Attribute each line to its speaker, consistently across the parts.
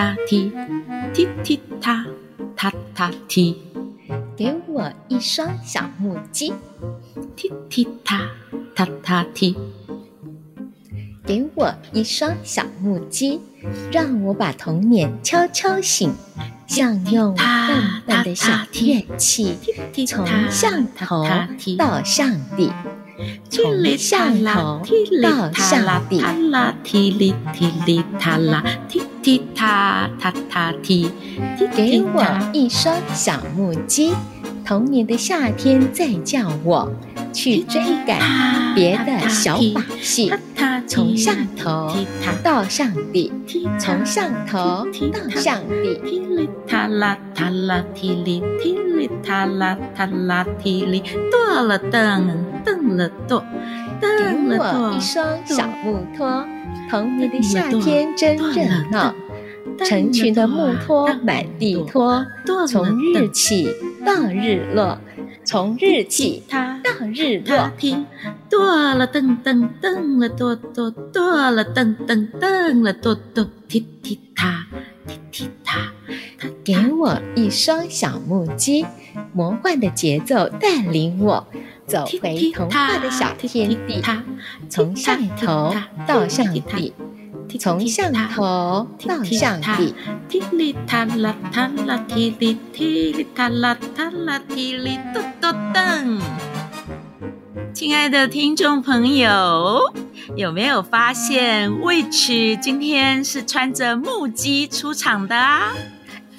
Speaker 1: 踏踢，踢踢踏踏踏踢。
Speaker 2: 给我一双小木屐，
Speaker 1: 踢踢踏踏踏踢。
Speaker 2: 给我一双小木屐，让我把童年敲敲醒，像用笨笨的小乐器，从上头到上底。从上头到上底，
Speaker 1: 踢啦踢哩踢哩踏啦，踢踢踏踏踏踢。
Speaker 2: 给我一双小木屐，童年的夏天在叫我去追赶别的小把戏。从上头到上底，从上头到上底，
Speaker 1: 踢哩踏啦踏啦踢哩踢哩踏啦踏啦踢哩，跺了蹬蹬了跺，蹬了跺。
Speaker 2: 给我一双小木拖，童年的夏天真热闹，成群的木托满地拖，从日起到日落。从日起到日落，
Speaker 1: 跺了蹬蹬蹬了跺跺，跺了蹬蹬蹬了跺跺，踢踢踏，踢踢踏。
Speaker 2: 给我一双小木屐，魔幻的节奏带领我走回童话的小天地，从上头到上底。从上头到上底，
Speaker 1: 踢哩踏啦踏啦踢哩踢哩踏啦踏啦踢哩嘟嘟蹬。亲爱的听众朋友，有没有发现 Witch 今天是穿着木屐出场的啊？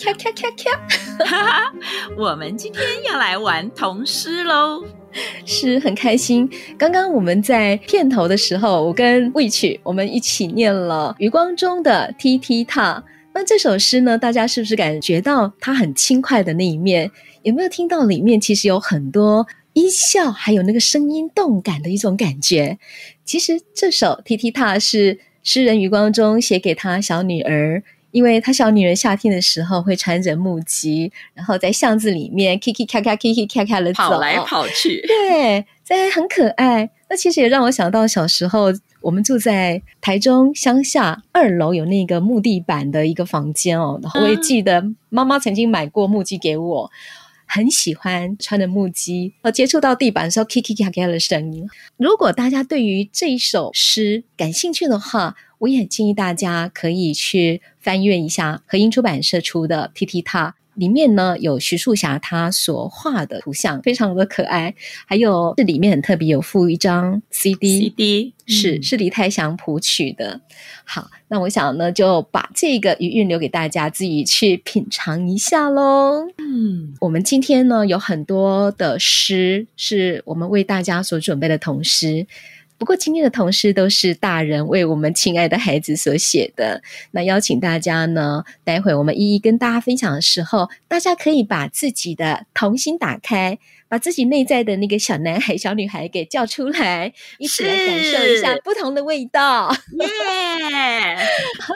Speaker 2: 咔咔咔咔！
Speaker 1: 哈哈，我们今天要来玩童诗喽。
Speaker 2: 是很开心。刚刚我们在片头的时候，我跟 Witch 我们一起念了余光中的踢踢踏。那这首诗呢，大家是不是感觉到它很轻快的那一面？有没有听到里面其实有很多音效，还有那个声音动感的一种感觉？其实这首踢踢踏是诗人余光中写给他小女儿。因为她小女人夏天的时候会穿着木屐，然后在巷子里面 k k 咔咔 k k 咔咔的走，
Speaker 1: 跑来跑去。
Speaker 2: 对，在很可爱。那其实也让我想到小时候，我们住在台中乡下二楼有那个木地板的一个房间哦。然后我也记得妈妈曾经买过木屐给我，很喜欢穿着木屐，和接触到地板的时候 k k 咔咔的声音。如果大家对于这一首诗感兴趣的话，我也建议大家可以去翻阅一下和音出版社出的《踢踢踏》，里面呢有徐树霞她所画的图像，非常的可爱。还有这里面很特别，有附一张 CD，CD 是、嗯、是李泰祥谱曲的。好，那我想呢就把这个余韵留给大家自己去品尝一下喽。嗯，我们今天呢有很多的诗是我们为大家所准备的童诗。不过今天的同事都是大人为我们亲爱的孩子所写的。那邀请大家呢，待会我们一一跟大家分享的时候，大家可以把自己的童心打开，把自己内在的那个小男孩、小女孩给叫出来，一起来感受一下不同的味道。耶!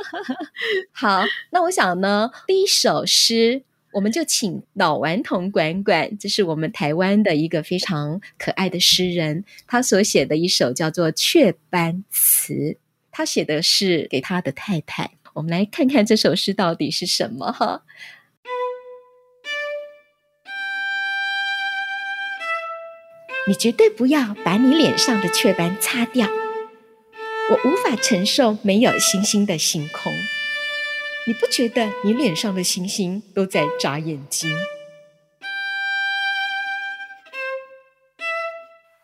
Speaker 2: 好，那我想呢，第一首诗。我们就请老顽童管管，这是我们台湾的一个非常可爱的诗人，他所写的一首叫做《雀斑词》，他写的是给他的太太。我们来看看这首诗到底是什么哈。你绝对不要把你脸上的雀斑擦掉，我无法承受没有星星的星空。你不觉得你脸上的星星都在眨眼睛？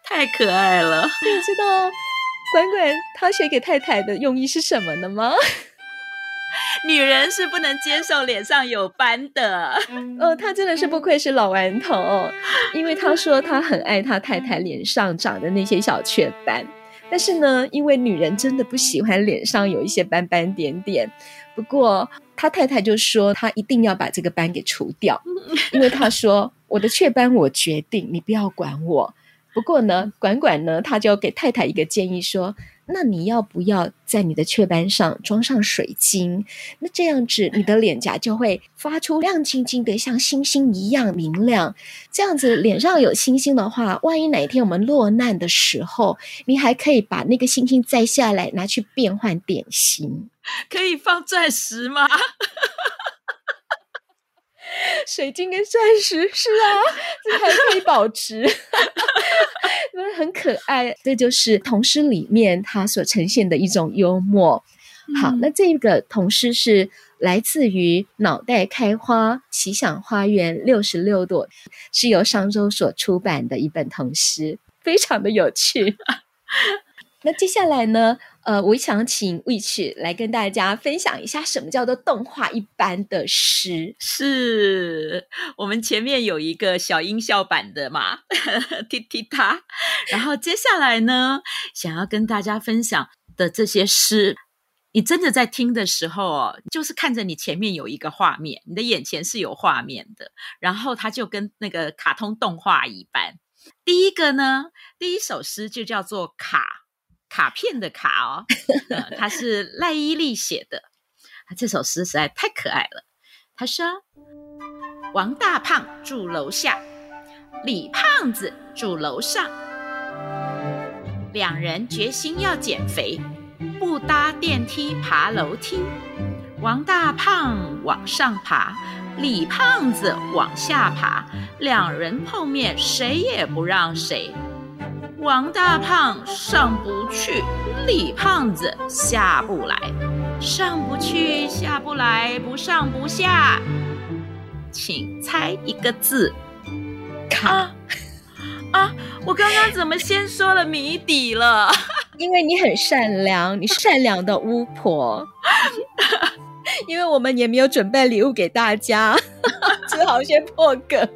Speaker 1: 太可爱了！
Speaker 2: 你知道管管他写给太太的用意是什么呢吗？
Speaker 1: 女人是不能接受脸上有斑的。
Speaker 2: 哦，他真的是不愧是老顽童，因为他说他很爱他太太脸上长的那些小雀斑。但是呢，因为女人真的不喜欢脸上有一些斑斑点点。不过他太太就说，他一定要把这个斑给除掉，因为他说我的雀斑我决定，你不要管我。不过呢，管管呢，他就给太太一个建议说。那你要不要在你的雀斑上装上水晶？那这样子你的脸颊就会发出亮晶晶的，像星星一样明亮。这样子脸上有星星的话，万一哪一天我们落难的时候，你还可以把那个星星摘下来拿去变换点心。
Speaker 1: 可以放钻石吗？
Speaker 2: 水晶跟钻石是啊，这还可以保持，很可爱。这就是童诗里面它所呈现的一种幽默。好，那这个童诗是来自于《脑袋开花奇想花园六十六朵》，是由商周所出版的一本童诗，非常的有趣。那接下来呢？呃，我想请 Witch 来跟大家分享一下，什么叫做动画一般的诗？
Speaker 1: 是我们前面有一个小音效版的嘛，踢踢踏。然后接下来呢，想要跟大家分享的这些诗，你真的在听的时候哦，就是看着你前面有一个画面，你的眼前是有画面的，然后它就跟那个卡通动画一般。第一个呢，第一首诗就叫做卡。卡片的卡哦，呃、他是赖伊丽写的。这首诗实在太可爱了。他说：“王大胖住楼下，李胖子住楼上，两人决心要减肥，不搭电梯爬楼梯。王大胖往上爬，李胖子往下爬，两人碰面，谁也不让谁。”王大胖上不去，李胖子下不来，上不去下不来，不上不下，请猜一个字。
Speaker 2: 卡
Speaker 1: 啊，啊！我刚刚怎么先说了谜底了？
Speaker 2: 因为你很善良，你是善良的巫婆。因为我们也没有准备礼物给大家，只好先破梗。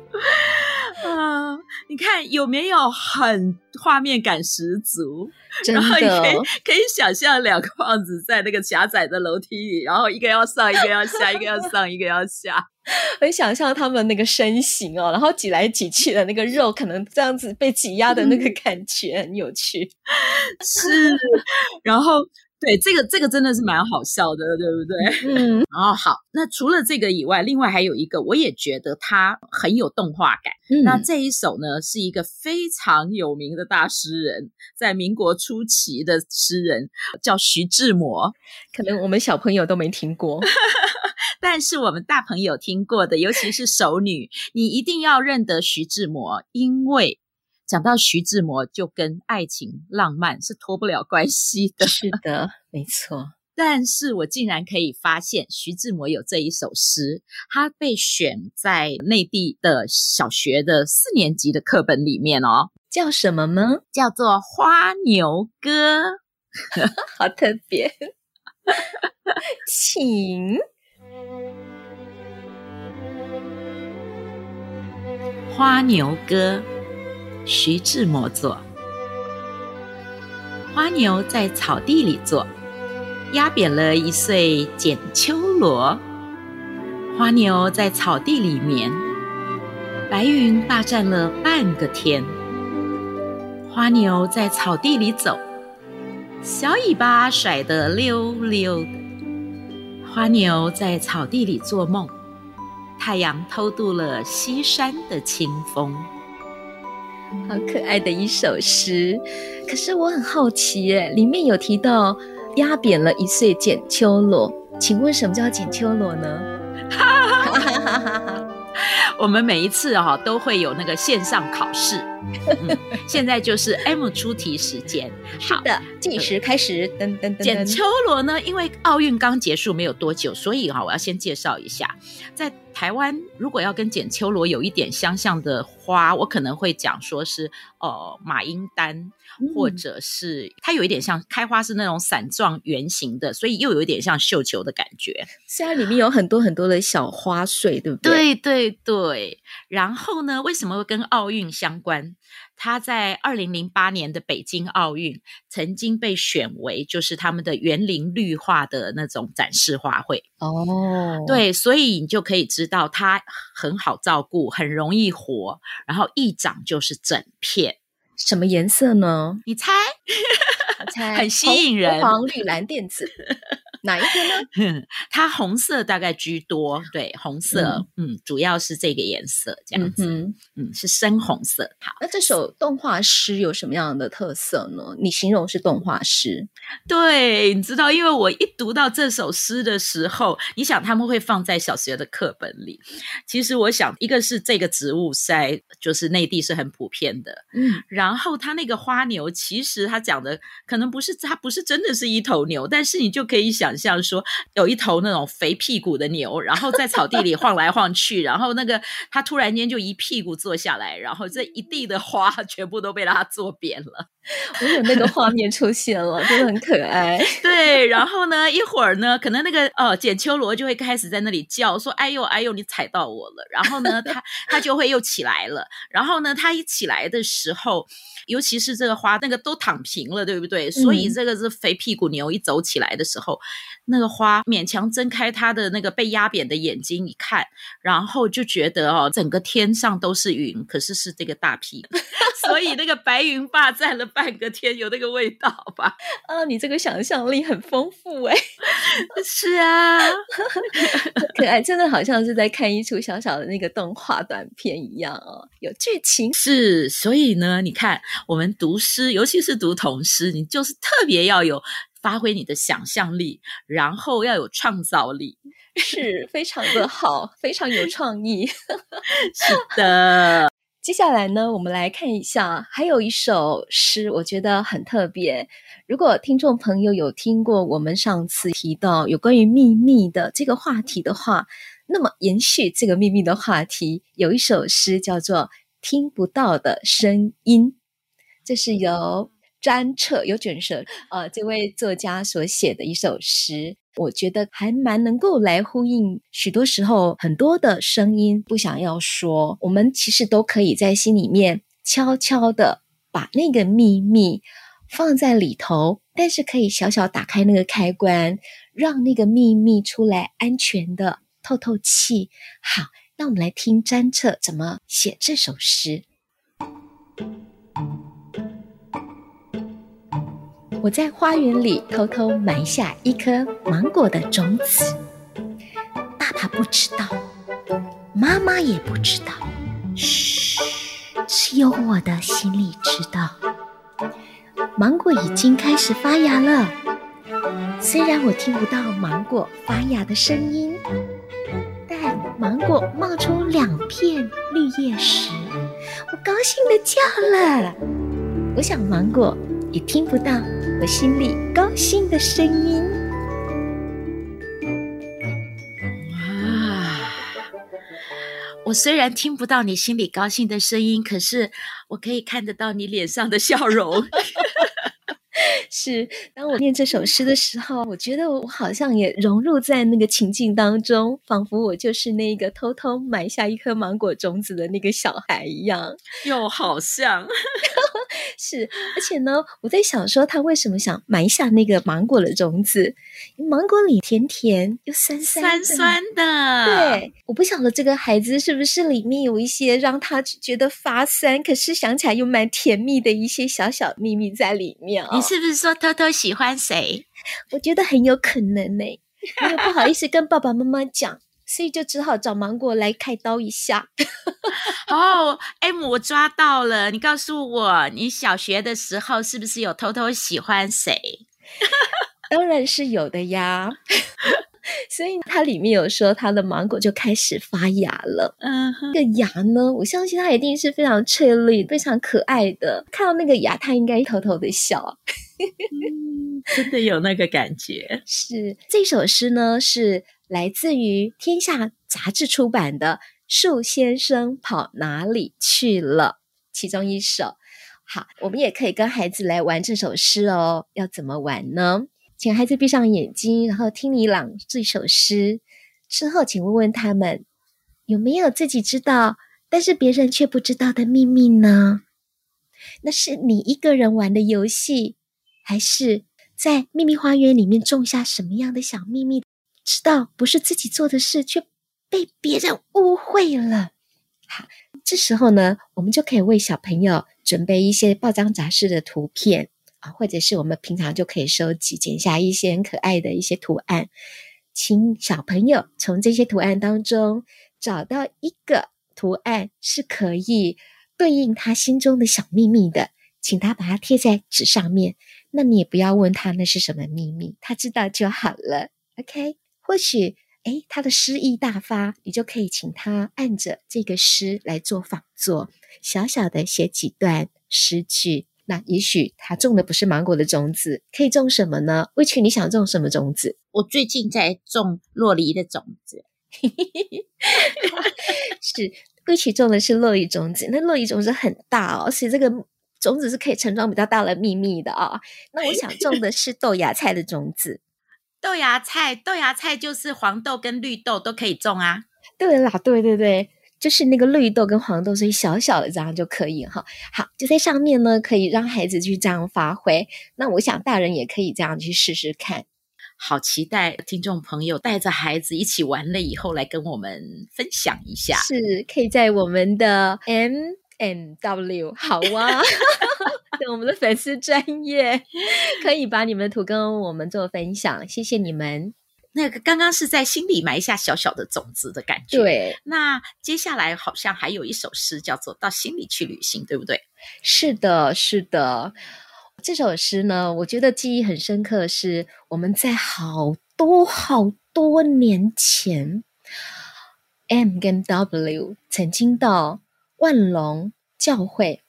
Speaker 1: 啊，你看有没有很画面感十足？然后你可以可以想象两个胖子在那个狭窄的楼梯里，然后一个要上，一个要下，一个要上，一个要下。
Speaker 2: 很想象他们那个身形哦，然后挤来挤去的那个肉，可能这样子被挤压的那个感觉很有趣。
Speaker 1: 是，然后。对，这个这个真的是蛮好笑的，对不对？嗯，哦，好。那除了这个以外，另外还有一个，我也觉得它很有动画感。嗯，那这一首呢，是一个非常有名的大诗人，在民国初期的诗人，叫徐志摩。
Speaker 2: 可能我们小朋友都没听过，
Speaker 1: 但是我们大朋友听过的，尤其是熟女，你一定要认得徐志摩，因为。讲到徐志摩，就跟爱情浪漫是脱不了关系的。
Speaker 2: 是的，没错。
Speaker 1: 但是我竟然可以发现，徐志摩有这一首诗，他被选在内地的小学的四年级的课本里面哦。
Speaker 2: 叫什么呢？
Speaker 1: 叫做《花牛歌》，
Speaker 2: 好特别。请《
Speaker 1: 花牛歌》。徐志摩作：花牛在草地里坐，压扁了一穗剪秋萝。花牛在草地里眠，白云霸占了半个天。花牛在草地里走，小尾巴甩得溜溜的。花牛在草地里做梦，太阳偷渡了西山的清风。
Speaker 2: 好可爱的一首诗，可是我很好奇耶，里面有提到压扁了一穗剪秋萝，请问什么叫剪秋萝呢？
Speaker 1: 我们每一次哈、哦、都会有那个线上考试，嗯、现在就是 M 出题时间。
Speaker 2: 好的，计时开始。噔噔噔。
Speaker 1: 剪秋罗呢，因为奥运刚结束没有多久，所以哈，我要先介绍一下，在台湾如果要跟剪秋罗有一点相像的花，我可能会讲说是呃马英丹。或者是它有一点像开花是那种伞状圆形的，所以又有一点像绣球的感觉。
Speaker 2: 虽然里面有很多很多的小花穗，对不对？
Speaker 1: 对对对。然后呢，为什么会跟奥运相关？年，他在二零零八年的北京奥运曾经被选为就是他们的园林绿化的那种展示花卉。
Speaker 2: 哦，
Speaker 1: 对，所以你就可以知道它很好照顾，很容易活，然后一长就是整片。
Speaker 2: 什么颜色呢？
Speaker 1: 你猜？
Speaker 2: 猜
Speaker 1: 很吸引人，
Speaker 2: 黄、绿、蓝、靛、紫。哪一个呢？
Speaker 1: 它红色大概居多，对，红色，嗯，嗯，主要是这个颜色，这样子，嗯，嗯，是深红色。好，
Speaker 2: 那这首动画诗有什么样的特色呢？你形容是动画诗，
Speaker 1: 对，你知道，因为我一读到这首诗的时候，你想他们会放在小学的课本里。其实我想，一个是这个植物在就是内地是很普遍的，嗯，然后它那个花牛，其实它讲的可能不是它不是真的是一头牛，但是你就可以想。像说有一头那种肥屁股的牛，然后在草地里晃来晃去，然后那个它突然间就一屁股坐下来，然后这一地的花 全部都被它坐扁了。
Speaker 2: 我有那个画面出现了，真的很可爱。
Speaker 1: 对，然后呢，一会儿呢，可能那个呃剪秋罗就会开始在那里叫说：“哎呦哎呦，你踩到我了。”然后呢，他他就会又起来了。然后呢，他一起来的时候，尤其是这个花，那个都躺平了，对不对？所以这个是肥屁股牛一走起来的时候。那个花勉强睁开它的那个被压扁的眼睛一看，然后就觉得哦，整个天上都是云，可是是这个大屁股，所以那个白云霸占了半个天，有那个味道吧？
Speaker 2: 啊，你这个想象力很丰富哎！
Speaker 1: 是啊，
Speaker 2: 可爱，真的好像是在看一出小小的那个动画短片一样哦，有剧情。
Speaker 1: 是，所以呢，你看我们读诗，尤其是读童诗，你就是特别要有。发挥你的想象力，然后要有创造力，
Speaker 2: 是非常的好，非常有创意。
Speaker 1: 是的，
Speaker 2: 接下来呢，我们来看一下，还有一首诗，我觉得很特别。如果听众朋友有听过我们上次提到有关于秘密的这个话题的话，那么延续这个秘密的话题，有一首诗叫做《听不到的声音》，这是由。詹彻有卷舌，呃，这位作家所写的一首诗，我觉得还蛮能够来呼应。许多时候，很多的声音不想要说，我们其实都可以在心里面悄悄的把那个秘密放在里头，但是可以小小打开那个开关，让那个秘密出来，安全的透透气。好，那我们来听詹彻怎么写这首诗。我在花园里偷偷埋下一颗芒果的种子，爸爸不知道，妈妈也不知道，嘘，只有我的心里知道。芒果已经开始发芽了，虽然我听不到芒果发芽的声音，但芒果冒出两片绿叶时，我高兴地叫了。我想芒果也听不到。我心里高兴的声音。
Speaker 1: 哇！我虽然听不到你心里高兴的声音，可是我可以看得到你脸上的笑容。
Speaker 2: 是，当我念这首诗的时候，我觉得我好像也融入在那个情境当中，仿佛我就是那个偷偷埋下一颗芒果种子的那个小孩一样，
Speaker 1: 又好像
Speaker 2: 是。而且呢，我在想说，他为什么想埋下那个芒果的种子？芒果里甜甜又酸酸
Speaker 1: 酸酸的。
Speaker 2: 对，我不晓得这个孩子是不是里面有一些让他觉得发酸，可是想起来又蛮甜蜜的一些小小秘密在里面。
Speaker 1: 你是不是说？偷偷喜欢谁？
Speaker 2: 我觉得很有可能呢，因为不好意思跟爸爸妈妈讲，所以就只好找芒果来开刀一下。
Speaker 1: 哦，M，我抓到了，你告诉我，你小学的时候是不是有偷偷喜欢谁？
Speaker 2: 当然是有的呀。所以它里面有说，它的芒果就开始发芽了。嗯，这个芽呢，我相信它一定是非常翠绿、非常可爱的。看到那个芽，它应该偷偷的笑。
Speaker 1: 嗯，真的有那个感觉。
Speaker 2: 是这首诗呢，是来自于《天下》杂志出版的《树先生跑哪里去了》其中一首。好，我们也可以跟孩子来玩这首诗哦。要怎么玩呢？请孩子闭上眼睛，然后听你朗这首诗。之后，请问问他们有没有自己知道，但是别人却不知道的秘密呢？那是你一个人玩的游戏，还是在秘密花园里面种下什么样的小秘密？知道不是自己做的事，却被别人误会了。好，这时候呢，我们就可以为小朋友准备一些报章杂志的图片啊，或者是我们平常就可以收集、剪下一些很可爱的一些图案，请小朋友从这些图案当中找到一个图案是可以对应他心中的小秘密的，请他把它贴在纸上面。那你也不要问他那是什么秘密，他知道就好了。OK。或许，诶，他的诗意大发，你就可以请他按着这个诗来做仿作，小小的写几段诗句。那也许他种的不是芒果的种子，可以种什么呢？Which 你想种什么种子？
Speaker 1: 我最近在种洛梨的种子，
Speaker 2: 是 Which 种的是洛梨种子。那洛梨种子很大哦，所以这个种子是可以盛装比较大的秘密的啊、哦。那我想种的是豆芽菜的种子。
Speaker 1: 豆芽菜，豆芽菜就是黄豆跟绿豆都可以种啊。
Speaker 2: 对啦，对对对，就是那个绿豆跟黄豆，所以小小的这样就可以哈。好，就在上面呢，可以让孩子去这样发挥。那我想大人也可以这样去试试看。
Speaker 1: 好期待听众朋友带着孩子一起玩了以后来跟我们分享一下。
Speaker 2: 是，可以在我们的 M M W 好啊。我们的粉丝专业可以把你们的图跟我们做分享，谢谢你们。
Speaker 1: 那个刚刚是在心里埋下小小的种子的感觉。
Speaker 2: 对，
Speaker 1: 那接下来好像还有一首诗叫做《到心里去旅行》，对不对？
Speaker 2: 是的，是的。这首诗呢，我觉得记忆很深刻，是我们在好多好多年前，M 跟 W 曾经到万隆教会。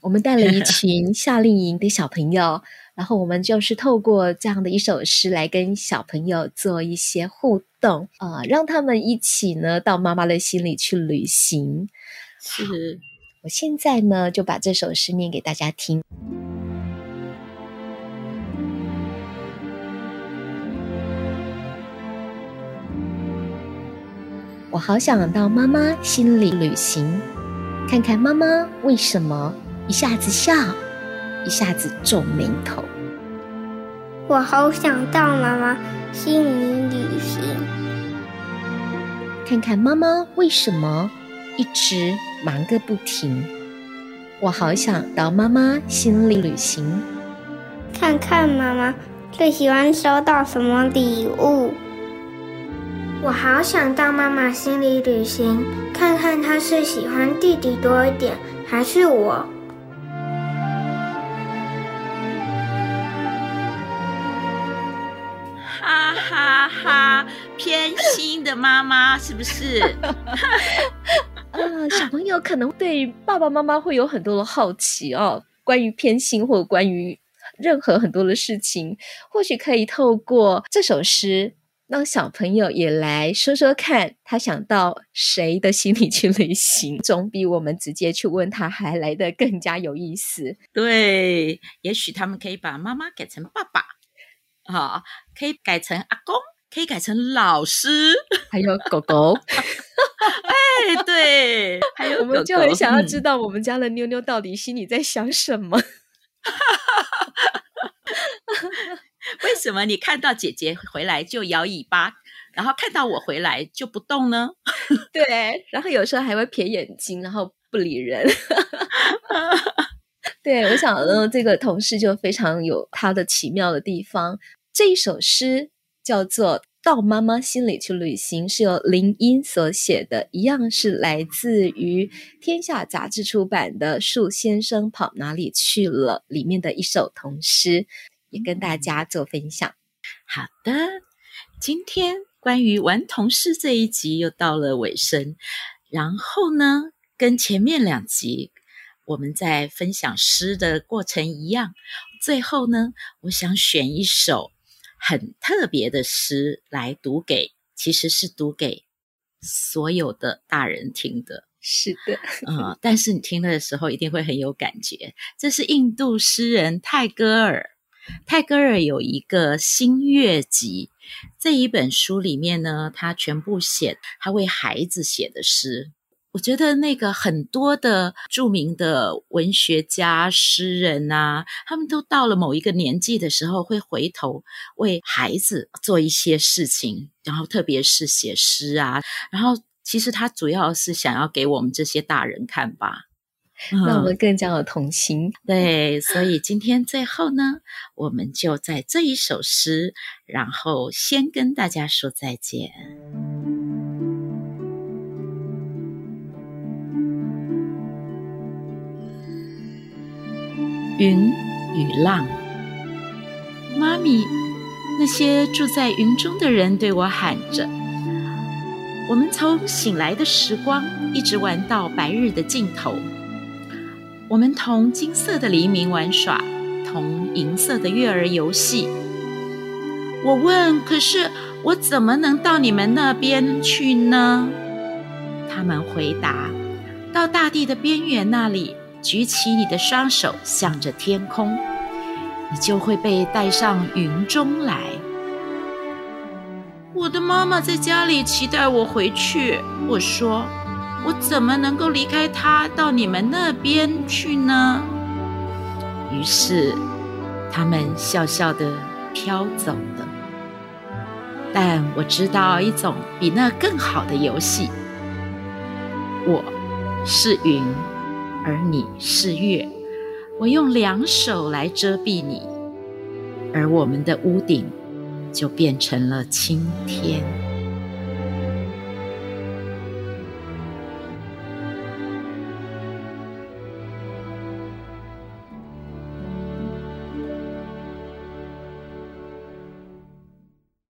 Speaker 2: 我们带了一 群夏令营的小朋友，然后我们就是透过这样的一首诗来跟小朋友做一些互动，啊、呃，让他们一起呢到妈妈的心里去旅行。是，我现在呢就把这首诗念给大家听。我好想到妈妈心里旅行。看看妈妈为什么一下子笑，一下子皱眉头。
Speaker 3: 我好想到妈妈心里旅行。
Speaker 2: 看看妈妈为什么一直忙个不停。我好想到妈妈心里旅行。
Speaker 3: 看看妈妈最喜欢收到什么礼物。我好想到妈妈心里旅行，看看她是喜欢弟弟多一点，还是我？
Speaker 1: 偏心的妈妈是不是？
Speaker 2: 啊，小朋友可能对爸爸妈妈会有很多的好奇哦，关于偏心或关于任何很多的事情，或许可以透过这首诗。让小朋友也来说说看，他想到谁的心里去旅行，总比我们直接去问他还来得更加有意思。
Speaker 1: 对，也许他们可以把妈妈改成爸爸，啊，可以改成阿公，可以改成老师，
Speaker 2: 还有狗狗。
Speaker 1: 哎，对，还有
Speaker 2: 我们就很想要知道我们家的妞妞到底心里在想什么。
Speaker 1: 为什么你看到姐姐回来就摇尾巴，然后看到我回来就不动呢？
Speaker 2: 对，然后有时候还会瞥眼睛，然后不理人。对，我想呢，这个同事就非常有他的奇妙的地方。这一首诗叫做《到妈妈心里去旅行》，是由林英所写的，一样是来自于天下杂志出版的《树先生跑哪里去了》里面的一首童诗。也跟大家做分享。
Speaker 1: 好的，今天关于顽童诗这一集又到了尾声。然后呢，跟前面两集我们在分享诗的过程一样，最后呢，我想选一首很特别的诗来读给，其实是读给所有的大人听的。
Speaker 2: 是的，
Speaker 1: 嗯，但是你听了的时候一定会很有感觉。这是印度诗人泰戈尔。泰戈尔有一个《星月集》，这一本书里面呢，他全部写他为孩子写的诗。我觉得那个很多的著名的文学家、诗人啊，他们都到了某一个年纪的时候，会回头为孩子做一些事情，然后特别是写诗啊。然后其实他主要是想要给我们这些大人看吧，
Speaker 2: 让我们更加有童心。
Speaker 1: 嗯，对，所以今天最后呢，我们就在这一首诗，然后先跟大家说再见。云与浪，妈咪，那些住在云中的人对我喊着：“我们从醒来的时光一直玩到白日的尽头。我们同金色的黎明玩耍，同银色的月儿游戏。”我问：“可是我怎么能到你们那边去呢？”他们回答：“到大地的边缘那里。”举起你的双手，向着天空，你就会被带上云中来。我的妈妈在家里期待我回去。我说：“我怎么能够离开她到你们那边去呢？”于是，他们笑笑的飘走了。但我知道一种比那更好的游戏。我是云。而你是月，我用两手来遮蔽你，而我们的屋顶就变成了青天。